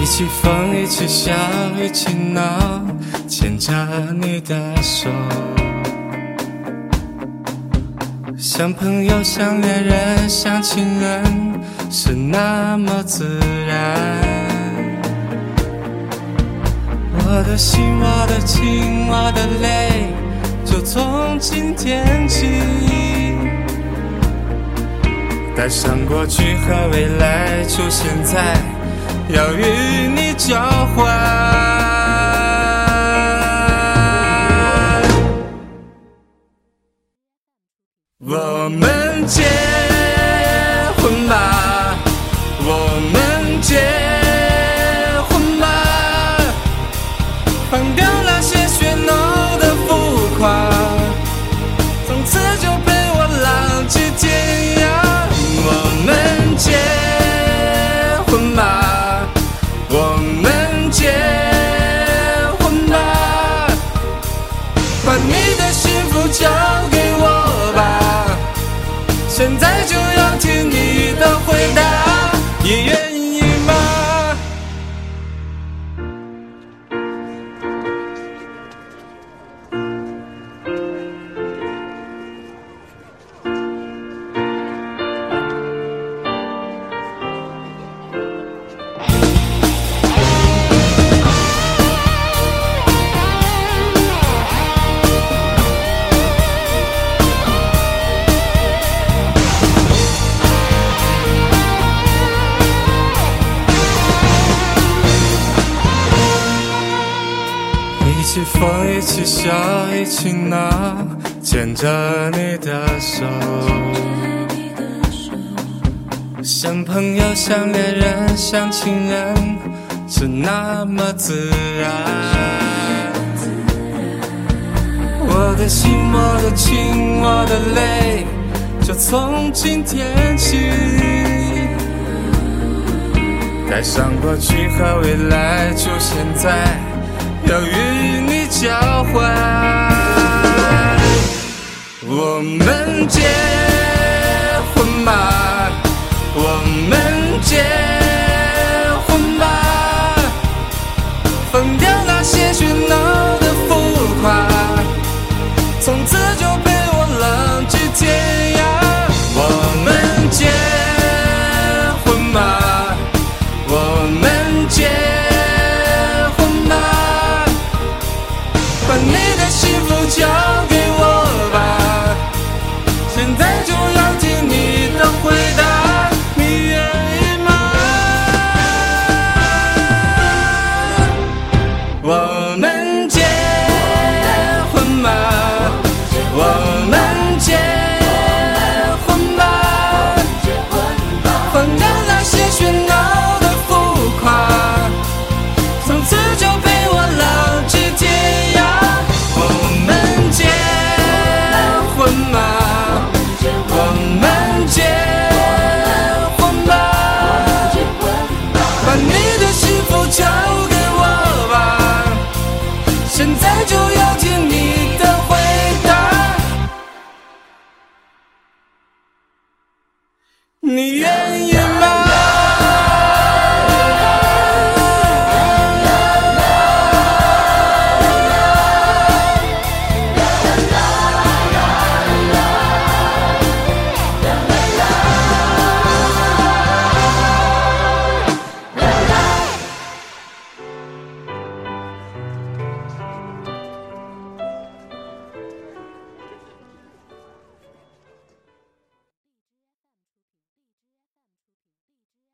一起疯，一起笑，一起闹，牵着你的手，像朋友，像恋人，像情人，是那么自然。我的心，我的情，我的泪，就从今天起，带上过去和未来，就现在。要与你交换。风，一起笑，一起闹，牵着你的手，像朋友，像恋人，像情人，是那么自然。我的心，我的情，我的泪，就从今天起。带上过去和未来，就现在要与你交换。我们结婚吧，我们结婚吧，你愿意吗？